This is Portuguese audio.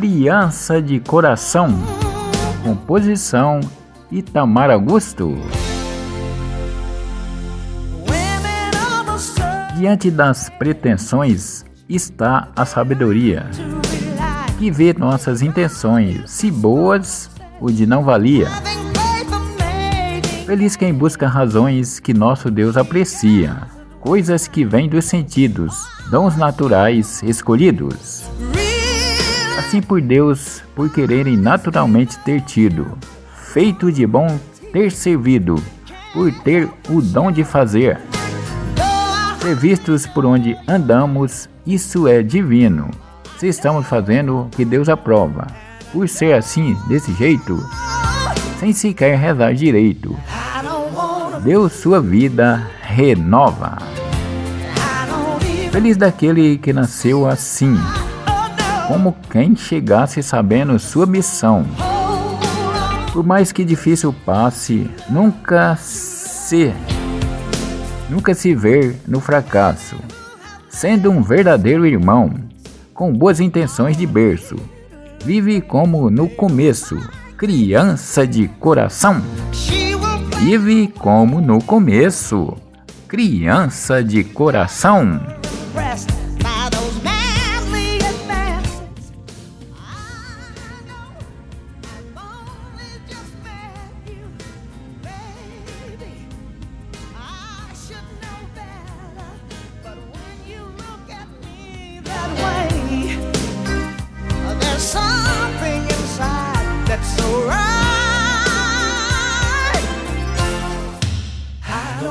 Criança de Coração. Composição Itamar Augusto. Diante das pretensões está a sabedoria, que vê nossas intenções, se boas ou de não valia. Feliz quem busca razões que nosso Deus aprecia, coisas que vêm dos sentidos, dons naturais escolhidos. Assim por Deus, por quererem naturalmente ter tido, feito de bom ter servido, por ter o dom de fazer vistos por onde andamos, isso é divino. Se estamos fazendo o que Deus aprova, por ser assim, desse jeito, sem sequer rezar direito, Deus sua vida renova. Feliz daquele que nasceu assim, como quem chegasse sabendo sua missão. Por mais que difícil passe, nunca se nunca se ver no fracasso, sendo um verdadeiro irmão, com boas intenções de berço. Vive como no começo, criança de coração. Vive como no começo, criança de coração.